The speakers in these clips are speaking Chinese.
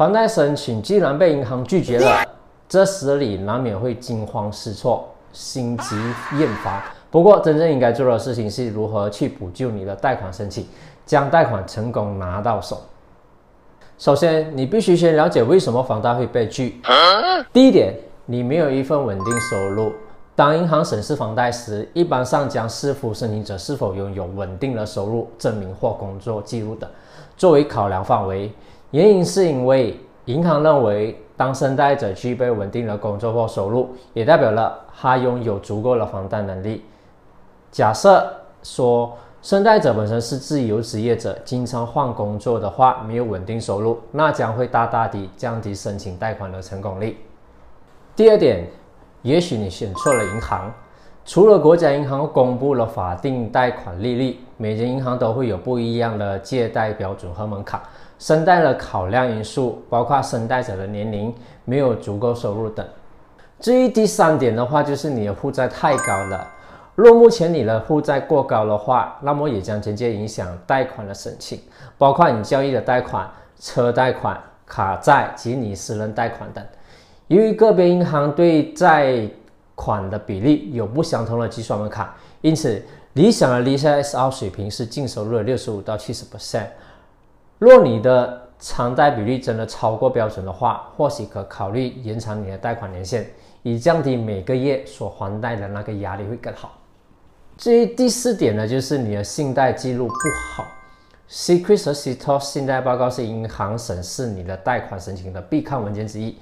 房贷申请既然被银行拒绝了，这时你难免会惊慌失措、心急厌烦。不过，真正应该做的事情是如何去补救你的贷款申请，将贷款成功拿到手。首先，你必须先了解为什么房贷会被拒。第一点，你没有一份稳定收入。当银行审视房贷时，一般上将视乎申请者是否拥有稳定的收入证明或工作记录等作为考量范围。原因是因为银行认为，当申贷者具备稳定的工作或收入，也代表了他拥有足够的还贷能力。假设说，申贷者本身是自由职业者，经常换工作的话，没有稳定收入，那将会大大地降低申请贷款的成功率。第二点，也许你选错了银行。除了国家银行公布了法定贷款利率，每间银行都会有不一样的借贷标准和门槛。申贷的考量因素包括申贷者的年龄、没有足够收入等。至于第三点的话，就是你的负债太高了。若目前你的负债过高的话，那么也将间接影响贷款的申请，包括你交易的贷款、车贷款、卡债及你私人贷款等。由于个别银行对债款的比例有不相同的计算门槛，因此理想的利息 SR 水平是净收入的六十五到七十 percent。若你的偿贷比率真的超过标准的话，或许可考虑延长你的贷款年限，以降低每个月所还贷的那个压力会更好。至于第四点呢，就是你的信贷记录不好。Secret 和 c i t o 信贷报告是银行审视你的贷款申请的必看文件之一。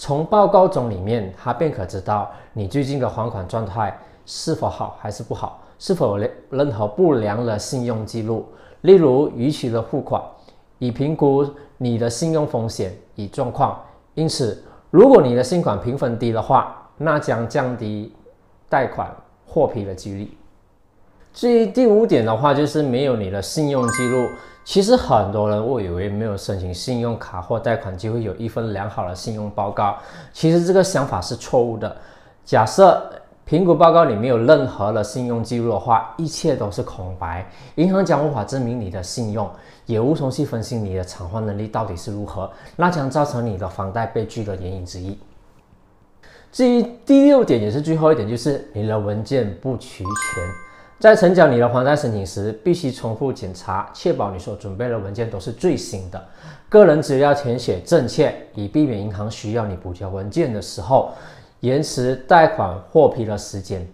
从报告中里面，他便可知道你最近的还款状态是否好还是不好，是否有任何不良的信用记录，例如逾期的付款，以评估你的信用风险与状况。因此，如果你的信款评分低的话，那将降低贷款获批的几率。至于第五点的话，就是没有你的信用记录。其实很多人误以为没有申请信用卡或贷款就会有一份良好的信用报告，其实这个想法是错误的。假设评估报告里没有任何的信用记录的话，一切都是空白，银行将无法证明你的信用，也无从去分析你的偿还能力到底是如何，那将造成你的房贷被拒的原因之一。至于第六点，也是最后一点，就是你的文件不齐全。在呈交你的还贷申请时，必须重复检查，确保你所准备的文件都是最新的，个人资料填写正确，以避免银行需要你补交文件的时候延迟贷款获批的时间。